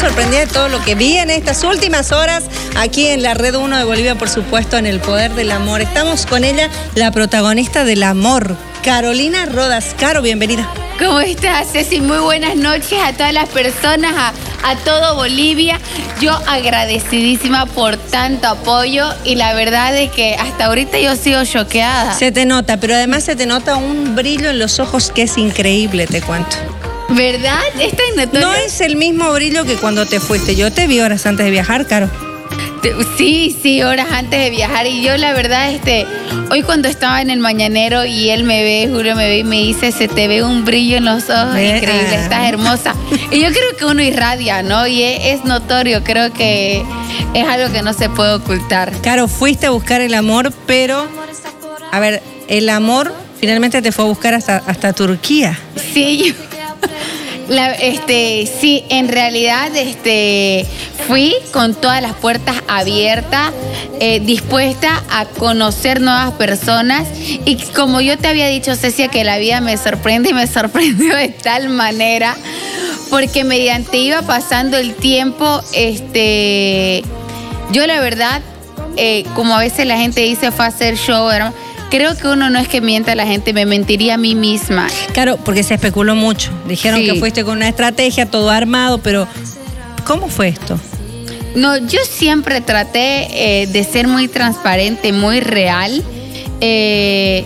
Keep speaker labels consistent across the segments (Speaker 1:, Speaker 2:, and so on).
Speaker 1: sorprendida de todo lo que vi en estas últimas horas aquí en la Red 1 de Bolivia, por supuesto, en el poder del amor. Estamos con ella, la protagonista del amor, Carolina Rodas. Caro, bienvenida.
Speaker 2: ¿Cómo estás, Ceci? Muy buenas noches a todas las personas, a, a todo Bolivia. Yo agradecidísima por tanto apoyo y la verdad es que hasta ahorita yo sigo choqueada.
Speaker 1: Se te nota, pero además se te nota un brillo en los ojos que es increíble, te cuento.
Speaker 2: ¿Verdad? Esta
Speaker 1: No es el mismo brillo que cuando te fuiste. Yo te vi horas antes de viajar, Caro.
Speaker 2: Sí, sí, horas antes de viajar. Y yo la verdad, este, hoy cuando estaba en el mañanero y él me ve, Julio me ve y me dice, se te ve un brillo en los ojos, increíble, estás hermosa. Y yo creo que uno irradia, ¿no? Y es, notorio, creo que es algo que no se puede ocultar.
Speaker 1: Claro, fuiste a buscar el amor, pero, a ver, el amor finalmente te fue a buscar hasta, hasta Turquía.
Speaker 2: Sí, yo este, sí, en realidad este, fui con todas las puertas abiertas, eh, dispuesta a conocer nuevas personas. Y como yo te había dicho, Cecia, que la vida me sorprende y me sorprendió de tal manera, porque mediante iba pasando el tiempo, este, yo la verdad, eh, como a veces la gente dice, fue a hacer show, Creo que uno no es que mienta a la gente, me mentiría a mí misma.
Speaker 1: Claro, porque se especuló mucho. Dijeron que fuiste con una estrategia, todo armado, pero ¿cómo fue esto?
Speaker 2: No, yo siempre traté eh, de ser muy transparente, muy real. Eh,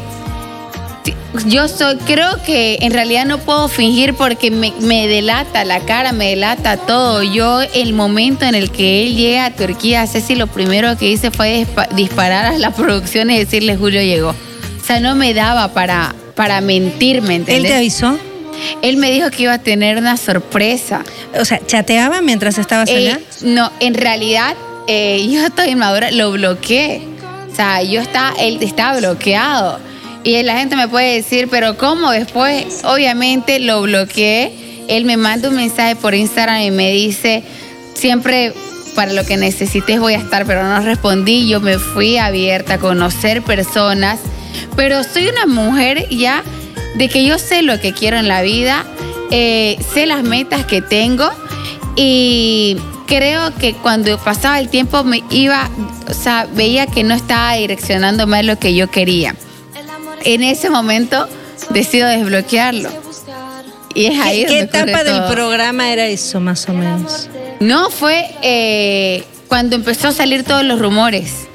Speaker 2: yo soy, creo que en realidad no puedo fingir porque me, delata la cara, me delata todo. Yo, el momento en el que él llega a Turquía, si lo primero que hice fue disparar a la producción y decirle Julio llegó. O sea, no me daba para, para mentirme, ¿entendés?
Speaker 1: ¿Él te avisó?
Speaker 2: Él me dijo que iba a tener una sorpresa.
Speaker 1: O sea, ¿chateaba mientras estabas
Speaker 2: eh,
Speaker 1: allá?
Speaker 2: No, en realidad, eh, yo estoy inmadura, lo bloqueé. O sea, yo estaba, él estaba bloqueado. Y la gente me puede decir, pero ¿cómo? Después, obviamente, lo bloqueé. Él me manda un mensaje por Instagram y me dice, siempre para lo que necesites voy a estar, pero no respondí. Yo me fui abierta a conocer personas, pero soy una mujer ya de que yo sé lo que quiero en la vida, eh, sé las metas que tengo y creo que cuando pasaba el tiempo me iba, o sea, veía que no estaba direccionando más lo que yo quería en ese momento decido desbloquearlo.
Speaker 1: Y es ahí ¿Qué, ¿qué etapa del programa era eso, más o menos?
Speaker 2: No, fue eh, cuando empezó a salir todos los rumores.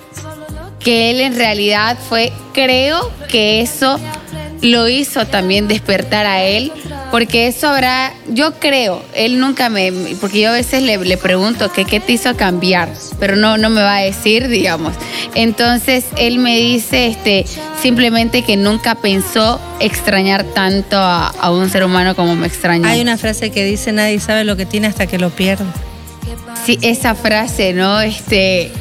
Speaker 2: Que él en realidad fue, creo que eso lo hizo también despertar a él, porque eso habrá, yo creo, él nunca me, porque yo a veces le, pregunto ¿qué te hizo cambiar, pero no, no me va a decir, digamos. Entonces él me dice este, simplemente que nunca pensó extrañar tanto a, a un ser humano como me extrañó.
Speaker 1: Hay una frase que dice nadie sabe lo que tiene hasta que lo pierde.
Speaker 2: Sí, esa frase, ¿no? Este,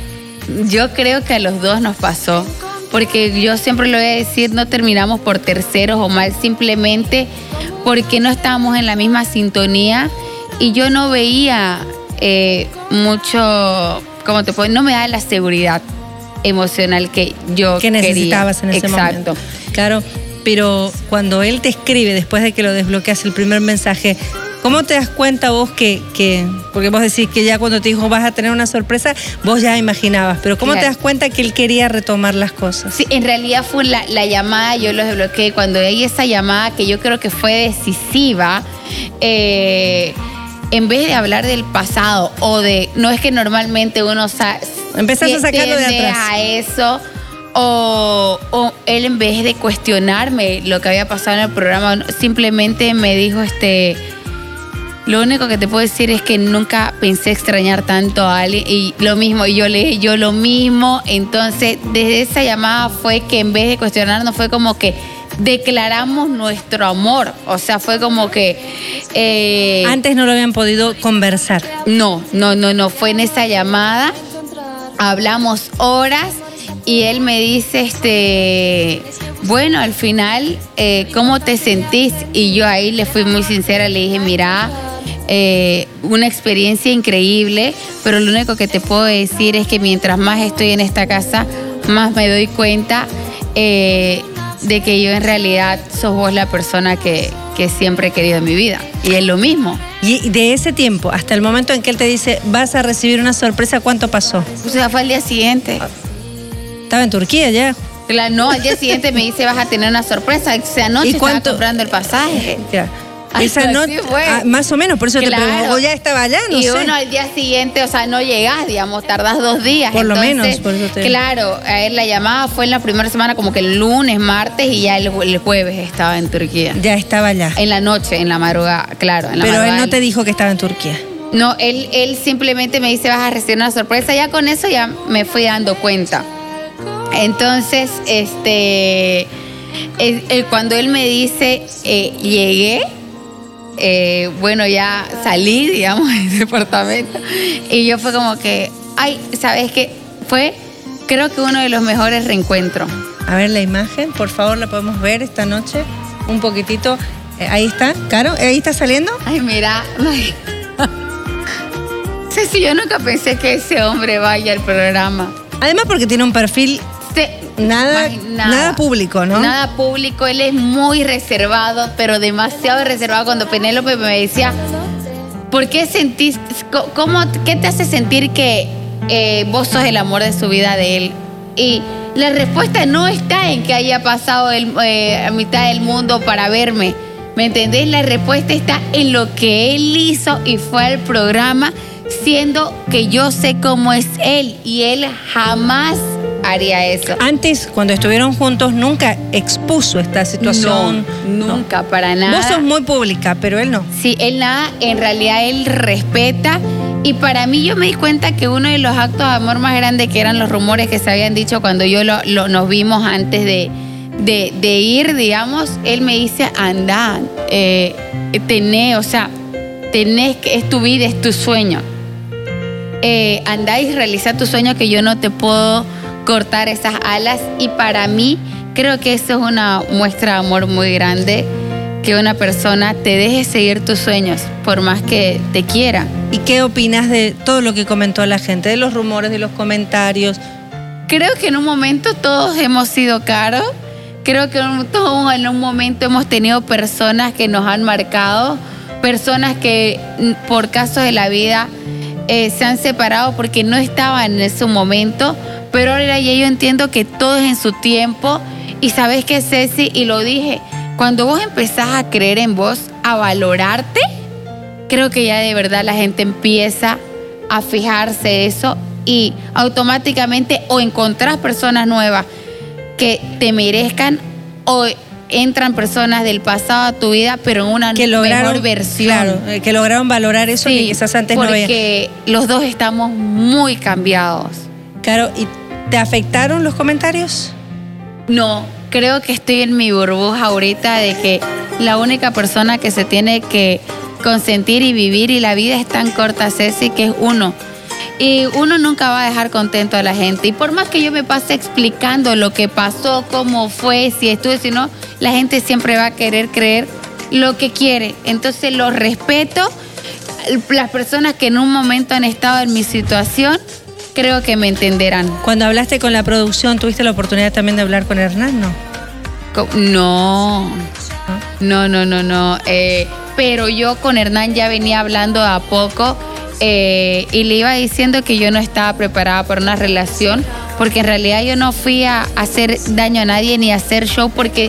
Speaker 2: yo creo que a los dos nos pasó porque yo siempre lo voy a decir, no terminamos por terceros o mal, simplemente porque no estábamos en la misma sintonía y yo no veía eh, mucho, ¿cómo te puedo? No me da la seguridad emocional que yo
Speaker 1: que necesitabas en ese
Speaker 2: Exacto.
Speaker 1: Claro, pero cuando él te escribe después de que lo desbloqueas el primer mensaje, ¿Cómo te das cuenta vos que, que, porque vos decís que ya cuando te dijo vas a tener una sorpresa, vos ya imaginabas, pero ¿cómo te das cuenta que él quería retomar las cosas?
Speaker 2: Sí, en realidad fue la, llamada, yo lo desbloqueé, cuando hay esa llamada que yo creo que fue decisiva, eh, en vez de hablar del pasado o de, no es que normalmente uno
Speaker 1: Empezás a sacarlo de atrás.
Speaker 2: a eso. O, o, él en vez de cuestionarme lo que había pasado en el programa, simplemente me dijo, este, lo único que te puedo decir es que nunca pensé extrañar tanto a alguien y lo mismo, y yo le dije yo lo mismo. Entonces, desde esa llamada fue que en vez de cuestionarnos, fue como que declaramos nuestro amor. O sea, fue como que.
Speaker 1: Eh, Antes no lo habían podido conversar.
Speaker 2: No, no, no, no. Fue en esa llamada. Hablamos horas y él me dice, este, bueno, al final, eh, ¿cómo te sentís? Y yo ahí le fui muy sincera, le dije, mira, eh, una experiencia increíble, pero lo único que te puedo decir es que mientras más estoy en esta casa, más me doy cuenta eh, de que yo en realidad sos vos la persona que, que siempre he querido en mi vida. Y es lo mismo.
Speaker 1: Y de ese tiempo hasta el momento en que él te dice, vas a recibir una sorpresa, ¿cuánto pasó?
Speaker 2: O sea, fue al día siguiente.
Speaker 1: Estaba en Turquía ya.
Speaker 2: La- no, al día siguiente me dice, vas a tener una sorpresa. Esa noche
Speaker 1: ¿Y
Speaker 2: estaba
Speaker 1: cuánto?
Speaker 2: comprando el pasaje.
Speaker 1: Ya. Esa noche,
Speaker 2: fue.
Speaker 1: ah, más o menos, por eso te pregunto, o ya estaba allá, no
Speaker 2: y
Speaker 1: sé.
Speaker 2: uno al día siguiente, o sea, no llegás, digamos, tardás dos días.
Speaker 1: Por lo menos, por eso te-
Speaker 2: Claro, a él la llamada fue en la primera semana, como que el lunes, martes, y ya el, el jueves estaba en Turquía.
Speaker 1: Ya estaba allá.
Speaker 2: En la noche, en la madrugada, claro. En la
Speaker 1: Pero él no te dijo que estaba en Turquía.
Speaker 2: No, él, él simplemente me dice, vas a recibir una sorpresa. Ya con eso ya me fui dando cuenta. Entonces, este, es- eh, cuando él me dice, eh, llegué, eh, bueno, ya salí, digamos, del departamento. Y yo fue como que, ay, ¿sabes qué? Fue, creo que uno de los mejores reencuentros.
Speaker 1: A ver la imagen, por favor, la podemos ver esta noche. Un poquitito. Eh, ahí está, Caro, ahí está saliendo.
Speaker 2: Ay, mira. ay. Ceci, yo nunca pensé que ese hombre vaya al programa.
Speaker 1: Además porque tiene un perfil Nada,
Speaker 2: Imagi-
Speaker 1: nada. público, ¿no?
Speaker 2: Nada público, él es muy reservado, pero demasiado reservado. Cuando Penélope me decía, ¿por qué sentís, cómo, qué te hace sentir que eh, vos sos el amor de su vida de él? Y la respuesta no está en que haya pasado el, eh, a mitad del mundo para verme. ¿Me entendés? La respuesta está en lo que él hizo y fue al programa, siendo que yo sé cómo es él y él jamás haría eso.
Speaker 1: Antes, cuando estuvieron juntos, nunca expuso esta situación.
Speaker 2: No, nunca, para nada.
Speaker 1: Vos sos muy pública, pero él no.
Speaker 2: Sí, él nada, en realidad él respeta. Y para mí yo me di cuenta que uno de los actos de amor más grandes que eran los rumores que se habían dicho cuando yo lo, lo- nos vimos antes de, de- de ir, digamos, él me dice, anda, eh, tenés, o sea, tenés que, es tu vida, es tu sueño. Eh, andá y realiza tu sueño que yo no te puedo cortar esas alas. Y para mí creo que eso es una muestra de amor muy grande, que una persona te deje seguir tus sueños, por más que te quiera.
Speaker 1: ¿Y qué opinas de todo lo que comentó la gente? De los rumores, de los comentarios.
Speaker 2: Creo que en un momento todos hemos sido caros. Creo que en- todos en un momento hemos tenido personas que nos han marcado, personas que por casos de la vida eh, se han separado porque no estaban en ese momento, pero ahora ya yo entiendo que todo es en su tiempo. Y sabes que Ceci, y lo dije, cuando vos empezás a creer en vos, a valorarte, creo que ya de verdad la gente empieza a fijarse eso y automáticamente o encontrás personas nuevas que te merezcan o entran personas del pasado a tu vida, pero en una
Speaker 1: Que lograron,
Speaker 2: mejor versión.
Speaker 1: Claro, eh, que lograron valorar eso que quizás antes no
Speaker 2: porque los dos estamos muy cambiados.
Speaker 1: Claro, ¿y te afectaron los comentarios?
Speaker 2: No, creo que estoy en mi burbuja ahorita de que la única persona que se tiene que consentir y vivir y la vida es tan corta, Ceci, que es uno. Y uno nunca va a dejar contento a la gente. Y por más que yo me pase explicando lo que pasó, cómo fue, si estuve, si no, la gente siempre va a querer creer lo que quiere. Entonces lo respeto. Las personas que en un momento han estado en mi situación, creo que me entenderán.
Speaker 1: Cuando hablaste con la producción, ¿tuviste la oportunidad también de hablar con Hernán? No.
Speaker 2: No, no, no, no, no. Eh, pero yo con Hernán ya venía hablando a poco eh, y le iba diciendo que yo no estaba preparada para una relación, porque en realidad yo no fui a hacer daño a nadie ni a hacer show, porque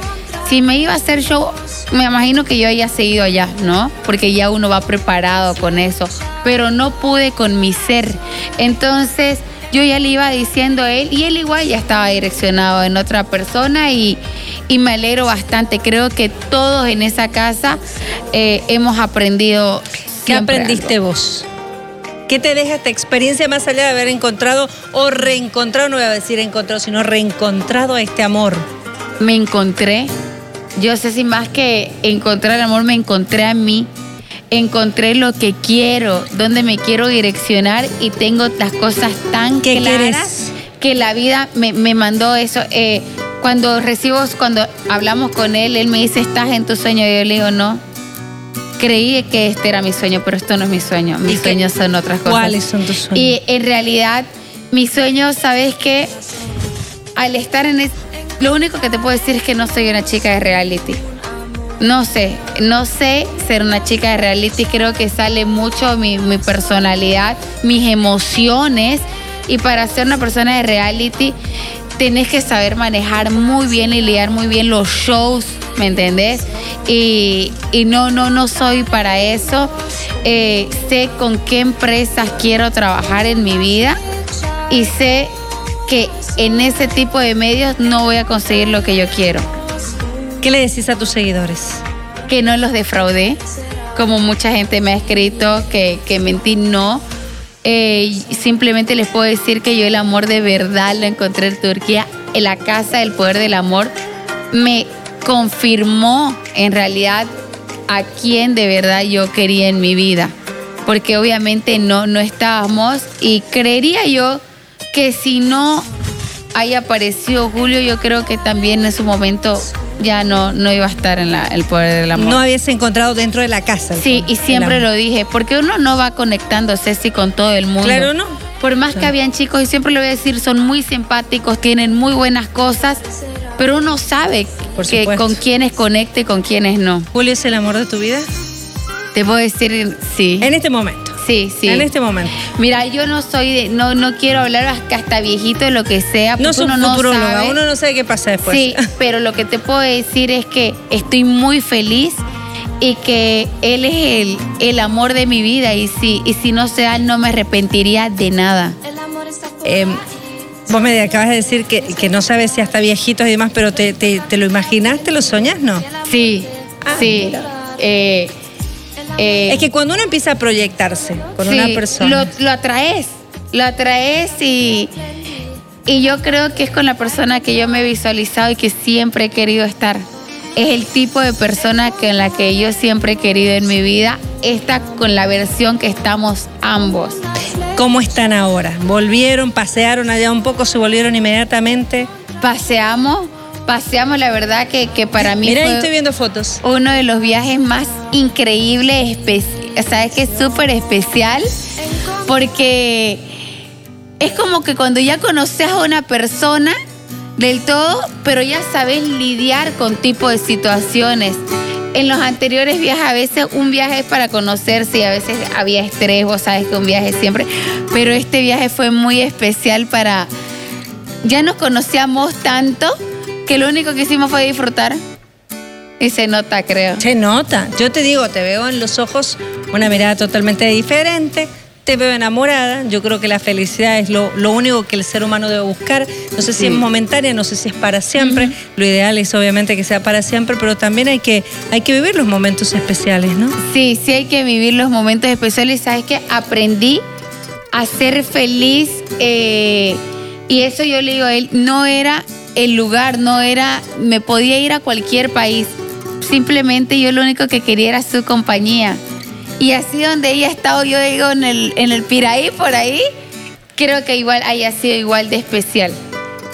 Speaker 2: si me iba a hacer show, me imagino que yo haya seguido allá, ¿no? Porque ya uno va preparado con eso, pero no pude con mi ser. Entonces yo ya le iba diciendo a él y él igual ya estaba direccionado en otra persona y, y me alegro bastante. Creo que todos en esa casa eh, hemos aprendido.
Speaker 1: ¿Qué aprendiste
Speaker 2: algo.
Speaker 1: vos? ¿Qué te deja esta experiencia más allá de haber encontrado o reencontrado, no voy a decir encontrado, sino reencontrado este amor?
Speaker 2: Me encontré. Yo sé si más que encontrar el amor, me encontré a mí. Encontré lo que quiero, dónde me quiero direccionar y tengo las cosas tan
Speaker 1: ¿Qué
Speaker 2: claras
Speaker 1: quieres?
Speaker 2: que la vida me, me mandó eso. Eh, cuando recibo, cuando hablamos con él, él me dice, ¿estás en tu sueño? Y yo le digo, no. Creí que este era mi sueño, pero esto no es mi sueño.
Speaker 1: ¿Y
Speaker 2: Mis sueños son otras cosas.
Speaker 1: ¿Cuáles son tus sueños?
Speaker 2: Y en realidad, mi sueño, ¿sabes qué? Al estar en Lo único que te puedo decir es que no soy una chica de reality. no sé, no sé ser una chica de reality, creo que sale mucho mi, personalidad, mis emociones y para ser una persona de reality tenés que saber manejar muy bien y lidiar muy bien los shows, ¿me entendés? Y, y no, no, no soy para eso. Eh, sé con qué empresas quiero trabajar en mi vida y sé que en ese tipo de medios no voy a conseguir lo que yo quiero.
Speaker 1: ¿Qué le decís a tus seguidores?
Speaker 2: Que no los defraudé, como mucha gente me ha escrito que, que mentí, no. Eh, simplemente les puedo decir que yo el amor de verdad lo encontré en Turquía, en la casa del poder del amor. Me confirmó en realidad a quién de verdad yo quería en mi vida. Porque obviamente no, no estábamos y creería yo que si no haya aparecido Julio, yo creo que también en su momento ya no, no iba a estar en la- el poder del amor.
Speaker 1: No habías encontrado dentro de la casa.
Speaker 2: Sí, y siempre lo dije, porque uno no va conectando, Ceci, con todo el mundo.
Speaker 1: Claro, no.
Speaker 2: Por más que habían chicos, y siempre le voy a decir, son muy simpáticos, tienen muy buenas cosas, pero uno sabe
Speaker 1: Por
Speaker 2: que con quiénes conecte y con quiénes no.
Speaker 1: ¿Julio es el amor de tu vida?
Speaker 2: Te puedo decir, sí.
Speaker 1: En este momento.
Speaker 2: Sí, sí.
Speaker 1: En este momento.
Speaker 2: Mira, yo no soy de, no, no quiero hablar hasta, viejito de lo que sea, porque
Speaker 1: No sos
Speaker 2: uno no sabe.
Speaker 1: uno no sabe qué pasa después.
Speaker 2: Sí, pero lo que te puedo decir es que estoy muy feliz y que él es el, el amor de mi vida y si, y si no se da, no me arrepentiría de nada.
Speaker 1: Eh, vos me acabas de decir que, que no sabes si hasta viejitos y demás, pero te, te- te lo imaginaste, lo soñás, ¿no?
Speaker 2: Sí,
Speaker 1: Ah,
Speaker 2: sí. Eh, eh,
Speaker 1: Es que cuando uno empieza a proyectarse con
Speaker 2: sí,
Speaker 1: una persona.
Speaker 2: Lo, lo atraes, lo atraes y, y yo creo que es con la persona que yo me he visualizado y que siempre he querido estar. Es el tipo de persona con la que yo siempre he querido en mi vida. Esta con la versión que estamos ambos.
Speaker 1: ¿Cómo están ahora? ¿Volvieron, pasearon allá un poco, se volvieron inmediatamente?
Speaker 2: Paseamos, paseamos, la verdad que, que para mí
Speaker 1: Mira,
Speaker 2: fue
Speaker 1: estoy viendo fotos.
Speaker 2: uno de los viajes más increíbles, sabes que es súper especial, porque es como que cuando ya conoces a una persona del todo, pero ya sabes lidiar con tipo de situaciones. En los anteriores viajes, a veces un viaje es para conocerse y a veces había estrés, vos sabes que un viaje siempre, pero este viaje fue muy especial para... Ya nos conocíamos tanto que lo único que hicimos fue disfrutar. Y se nota, creo.
Speaker 1: Se nota. Yo te digo, te veo en los ojos una mirada totalmente diferente. Te veo enamorada. Yo creo que la felicidad es lo, lo único que el ser humano debe buscar. No sé si
Speaker 2: Sí.
Speaker 1: es momentánea, no sé si es para siempre. Lo ideal es obviamente que sea para siempre, pero también hay que, hay que vivir los momentos especiales, ¿no?
Speaker 2: Sí, sí hay que vivir los momentos especiales. ¿Sabes qué? Aprendí a ser feliz eh, y eso yo le digo a él, no era el lugar, no era, me podía ir a cualquier país. Simplemente yo lo único que quería era su compañía. Y así donde ella ha estado, yo digo, en el, en el Piraí, por ahí, creo que igual haya sido igual de especial.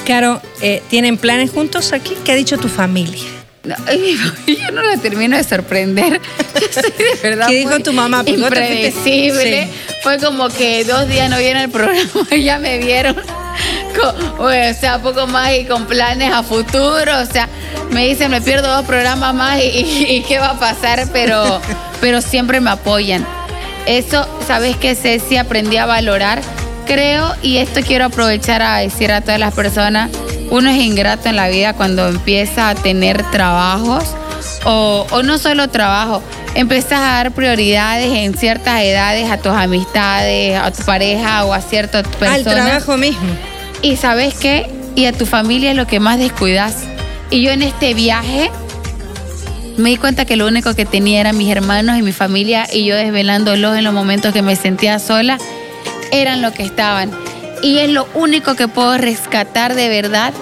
Speaker 1: Caro, eh, ¿tienen planes juntos aquí? ¿Qué ha dicho tu familia?
Speaker 2: No, yo no la termino de sorprender. Yo soy de verdad.
Speaker 1: ¿Qué dijo tu mamá? Fuiste-
Speaker 2: Impredecible.
Speaker 1: Sí.
Speaker 2: Fue como que dos días no vieron el programa y ya me vieron. Con- o sea, poco más y con planes a futuro. O sea, me dicen, me pierdo dos programas más y, y- y qué va a pasar, pero, pero siempre me apoyan. Eso, ¿sabes qué, Ceci? Aprendí a valorar. Creo, y esto quiero aprovechar a decir a todas las personas, uno es ingrato en la vida cuando empieza a tener trabajos o, o no solo trabajo, empiezas a dar prioridades en ciertas edades a tus amistades, a tu pareja o a ciertas personas.
Speaker 1: Al trabajo mismo.
Speaker 2: Y sabes qué? Y a tu familia es lo que más descuidas. Y yo en este viaje me di cuenta que lo único que tenía eran mis hermanos y mi familia y yo desvelándolos en los momentos que me sentía sola, eran lo que estaban. Y es lo único que puedo rescatar de verdad,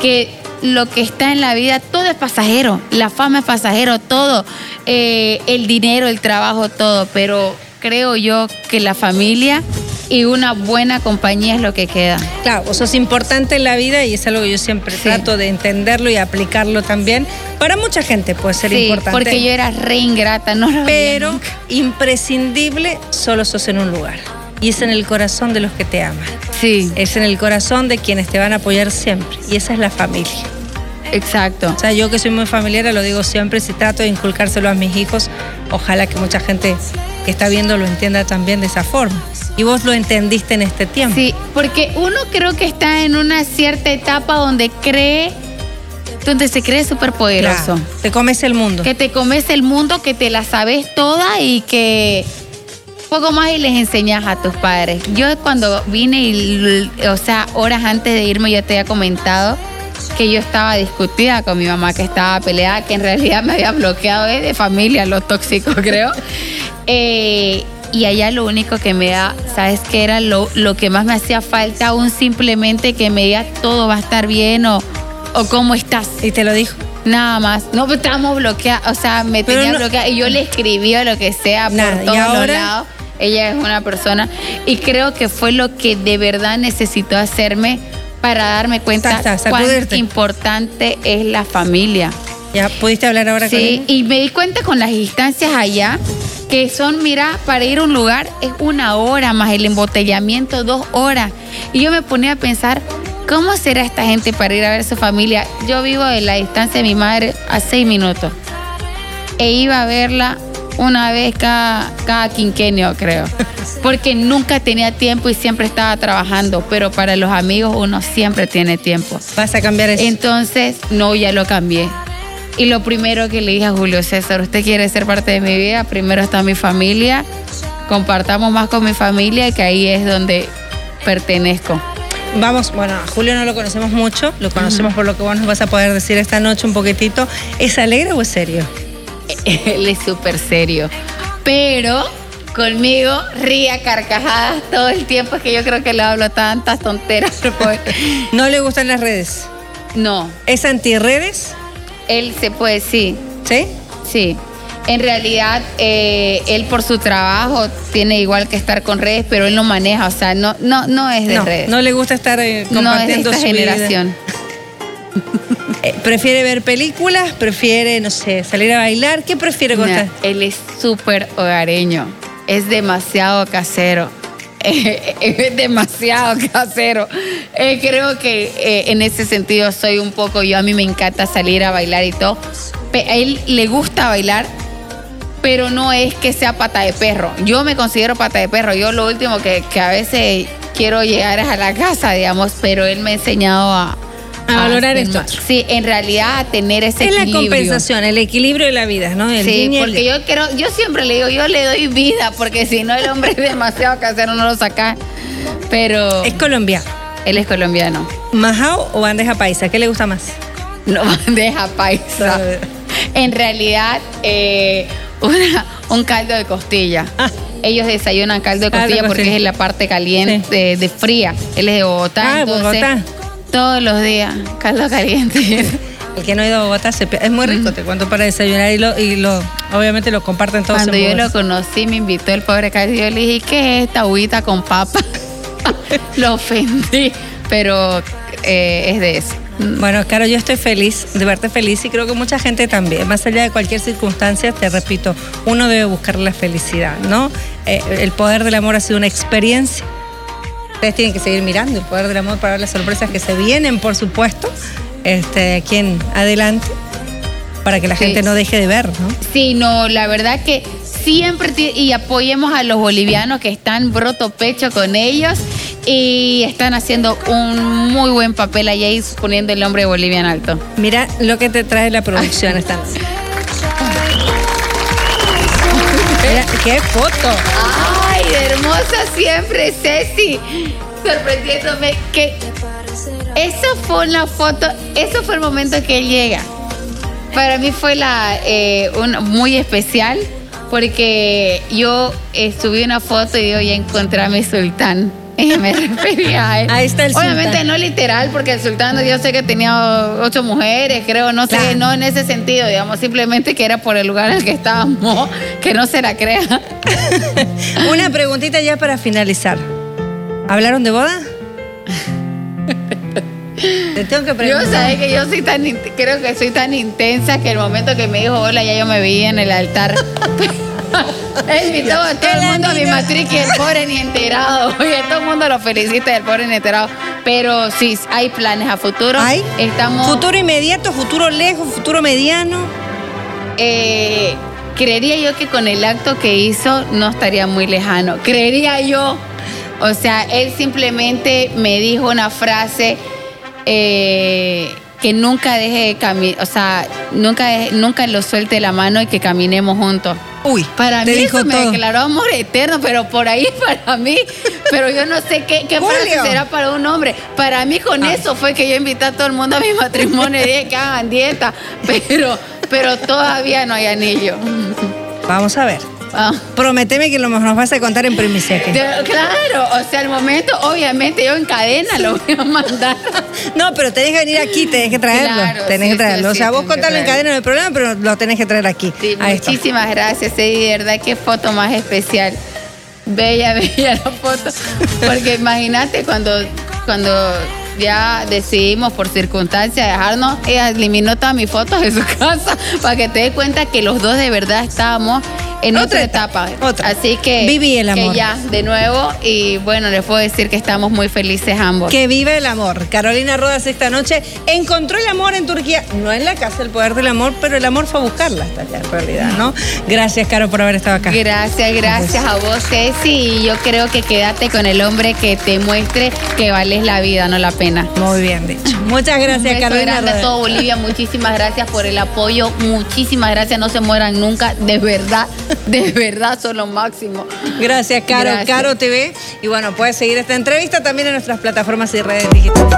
Speaker 2: que lo que está en la vida, todo es pasajero, la fama es pasajero, todo, eh, el dinero, el trabajo, todo, pero creo yo que la familia y una buena compañía es lo que queda.
Speaker 1: Claro, vos sos importante en la vida y es algo que yo siempre
Speaker 2: Sí.
Speaker 1: trato de entenderlo y aplicarlo también. Para mucha gente puede ser
Speaker 2: Sí,
Speaker 1: importante.
Speaker 2: porque yo era re ingrata, no lo
Speaker 1: pero imprescindible solo sos en un lugar. Y es en el corazón de los que te aman.
Speaker 2: Sí.
Speaker 1: Es en el corazón de quienes te van a apoyar siempre. Y esa es la familia.
Speaker 2: Exacto.
Speaker 1: O sea, yo que soy muy familiar, lo digo siempre, si trato de inculcárselo a mis hijos, ojalá que mucha gente que está viendo lo entienda también de esa forma. Y vos lo entendiste en este tiempo.
Speaker 2: Sí, porque uno creo que está en una cierta etapa donde cree, donde se cree súper poderoso.
Speaker 1: Claro, te comes el mundo.
Speaker 2: Que te comes el mundo, que te la sabes toda y que poco más y les enseñas a tus padres. Yo cuando vine, y, o sea, horas antes de irme, yo te había comentado que yo estaba discutida con mi mamá, que estaba peleada, que en realidad me había bloqueado ¿eh? de familia, lo tóxico creo. Eh, y allá lo único que me da, ¿sabes qué era lo, lo que más me hacía falta? Aún simplemente que me diga todo va a estar bien o, o cómo estás.
Speaker 1: ¿Y te lo dijo?
Speaker 2: Nada más. No, pues estábamos bloqueados, o sea, me
Speaker 1: Pero
Speaker 2: tenía
Speaker 1: no-
Speaker 2: bloqueada y yo le escribía lo que sea por
Speaker 1: Nada, ¿y
Speaker 2: todos los lados. Ella es una persona y creo que fue lo que de verdad necesitó hacerme para darme cuenta
Speaker 1: Está, está,
Speaker 2: cuán importante es la familia.
Speaker 1: ¿Ya pudiste hablar ahora con
Speaker 2: Sí, y me di cuenta con las instancias allá que son, mira, para ir a un lugar es una hora más el embotellamiento, dos horas. Y yo me ponía a pensar, ¿cómo será esta gente para ir a ver a su familia? Yo vivo en la distancia de mi madre a seis minutos. E iba a verla una vez cada, cada quinquenio, creo. Porque nunca tenía tiempo y siempre estaba trabajando. Pero para los amigos uno siempre tiene tiempo.
Speaker 1: Vas a cambiar eso.
Speaker 2: Entonces, no, ya lo cambié. Y lo primero que le dije a Julio César, usted quiere ser parte de mi vida, primero está mi familia, compartamos más con mi familia, que ahí es donde pertenezco.
Speaker 1: Vamos, bueno, a Julio no lo conocemos mucho, lo conocemos por lo que vos nos vas a poder decir esta noche un poquitito. ¿Es alegre o es serio?
Speaker 2: Él es súper serio, pero conmigo ríe a carcajadas todo el tiempo, es que yo creo que le hablo tantas tonteras. pues,
Speaker 1: ¿No le gustan las redes?
Speaker 2: no,
Speaker 1: ¿Es antirredes?
Speaker 2: Él se puede, sí,
Speaker 1: ¿Sí?
Speaker 2: Sí, en realidad eh, él por su trabajo tiene igual que estar con redes, pero él no maneja, o sea, no, no, no es de
Speaker 1: no,
Speaker 2: redes.
Speaker 1: no le gusta estar eh,
Speaker 2: No es de
Speaker 1: compartiendo
Speaker 2: esta
Speaker 1: su
Speaker 2: generación.
Speaker 1: Eh, ¿Prefiere ver películas? ¿Prefiere, no sé, salir a bailar? ¿Qué prefiere contar?
Speaker 2: él es súper hogareño, es demasiado casero. es demasiado casero. Eh, creo que eh, en ese sentido soy un poco yo. A mí me encanta salir a bailar y todo. A él le gusta bailar, pero no es que sea pata de perro. Yo me considero pata de perro. Yo lo último que, que a veces quiero llegar es a la casa, digamos, pero él me ha enseñado a...
Speaker 1: A valorar
Speaker 2: hacer
Speaker 1: esto
Speaker 2: más. Sí, en realidad a tener ese
Speaker 1: Es la
Speaker 2: equilibrio.
Speaker 1: compensación, el equilibrio de la vida, ¿no? El
Speaker 2: Sí,
Speaker 1: el
Speaker 2: porque yo quiero, yo siempre le digo, yo le doy vida, porque si no el hombre es demasiado casero, no lo saca. Pero
Speaker 1: Es colombiano.
Speaker 2: él es colombiano.
Speaker 1: ¿Majao o bandeja paisa? ¿Qué le gusta más?
Speaker 2: No bandeja paisa. En realidad, eh, una- un caldo de costilla.
Speaker 1: Ah.
Speaker 2: Ellos desayunan caldo de costilla porque es la parte caliente, de, de fría. Él es de Bogotá.
Speaker 1: Ah,
Speaker 2: entonces,
Speaker 1: Bogotá.
Speaker 2: Todos los días, caldo caliente.
Speaker 1: El que no ha ido a Bogotá se es muy rico, te cuento para desayunar y lo, y lo obviamente lo comparten todos.
Speaker 2: Cuando
Speaker 1: en
Speaker 2: yo lo conocí, me invitó el pobre caldo. Yo le dije, ¿qué es esta agüita con papa? lo ofendí, pero eh, es de eso.
Speaker 1: Bueno, Caro, yo estoy feliz de verte feliz y creo que mucha gente también. Más allá de cualquier circunstancia, te repito, uno debe buscar la felicidad, ¿no? Eh, el poder del amor ha sido una experiencia. Ustedes tienen que seguir mirando el poder del amor para ver las sorpresas que se vienen, por supuesto, este, aquí en adelante, para que la
Speaker 2: Sí.
Speaker 1: gente no deje de ver, ¿no?
Speaker 2: Sí, no, la verdad que siempre y apoyemos a los bolivianos que están broto pecho con ellos y están haciendo un muy buen papel allá y poniendo el nombre de Bolivia en alto.
Speaker 1: Mira lo que te trae la producción esta noche. Mira, qué foto.
Speaker 2: Hermosa siempre, Ceci, sorprendiéndome que eso fue una foto, eso fue el momento que él llega. Para mí fue la eh, muy especial porque yo eh, subí una foto y yo ya encontré a mi sultán. Y me refería a él.
Speaker 1: Ahí está el
Speaker 2: Obviamente
Speaker 1: sultán.
Speaker 2: no literal, porque el sultán yo sé que tenía ocho mujeres, creo, no sé, no en ese sentido, digamos, simplemente que era por el lugar en el que estábamos, que no se la crea.
Speaker 1: Una preguntita ya para finalizar. ¿Hablaron de boda? Te tengo que
Speaker 2: Yo
Speaker 1: preguntar.
Speaker 2: sabes que yo soy tan, creo que soy tan intensa que el momento que me dijo hola ya yo me veía en el altar. He invitado a todo el mundo a mi matriz y el pobre ni enterado. Oye, todo el mundo lo felicita y el pobre ni enterado. Pero sí, hay planes a futuro.
Speaker 1: ¿Hay?
Speaker 2: Estamos.
Speaker 1: Futuro inmediato, futuro lejos, futuro mediano.
Speaker 2: Eh, creería yo que con el acto que hizo no estaría muy lejano. Creería yo. O sea, él simplemente me dijo una frase eh, que nunca deje de caminar, o sea, nunca, deje- nunca lo suelte la mano y que caminemos juntos.
Speaker 1: Uy,
Speaker 2: Para mí
Speaker 1: dijo
Speaker 2: eso me declaró amor eterno, pero por ahí para mí, pero yo no sé qué, qué frase será para un hombre. Para mí con
Speaker 1: Ah.
Speaker 2: eso fue que yo invité a todo el mundo a mi matrimonio y dije que hagan dieta, pero, pero todavía no hay anillo.
Speaker 1: Vamos a ver.
Speaker 2: Ah.
Speaker 1: Prometeme que lo nos vas a contar en primicia.
Speaker 2: Claro, o sea, al momento, obviamente, yo en cadena lo voy a mandar.
Speaker 1: No, pero tenés que venir aquí, tenés que traerlo.
Speaker 2: Claro,
Speaker 1: tenés
Speaker 2: sí,
Speaker 1: que traerlo.
Speaker 2: sí,
Speaker 1: o sea,
Speaker 2: sí,
Speaker 1: vos contalo en cadena en el programa, pero lo tenés que traer aquí. Esto.
Speaker 2: muchísimas gracias, Eddie, de verdad qué foto más especial. Bella, bella la foto. Porque imagínate cuando, cuando ya decidimos por circunstancias dejarnos, ella eliminó todas mis fotos de su casa para que te des cuenta que los dos de verdad estábamos en
Speaker 1: Otra
Speaker 2: otra,
Speaker 1: etapa, otra.
Speaker 2: Así que,
Speaker 1: Viví el amor.
Speaker 2: que ya, de nuevo, y bueno, les puedo decir que estamos muy felices ambos.
Speaker 1: Que viva el amor. Carolina Rodas esta noche encontró el amor en Turquía, no en la casa el poder del amor, pero el amor fue a buscarla hasta allá en realidad, ¿no? Gracias, Caro, por haber estado acá.
Speaker 2: Gracias, gracias a vos, Ceci. Y yo creo que quédate con el hombre que te muestre que vales la vida, no la pena.
Speaker 1: Muy bien dicho. Muchas gracias, Carolina
Speaker 2: grande a todo Bolivia. Muchísimas gracias por el apoyo. Muchísimas gracias. No se mueran nunca. De verdad, de verdad son lo máximo.
Speaker 1: Gracias, Caro.
Speaker 2: Gracias.
Speaker 1: Caro TV. Y bueno, puedes seguir esta entrevista también en nuestras plataformas y redes digitales.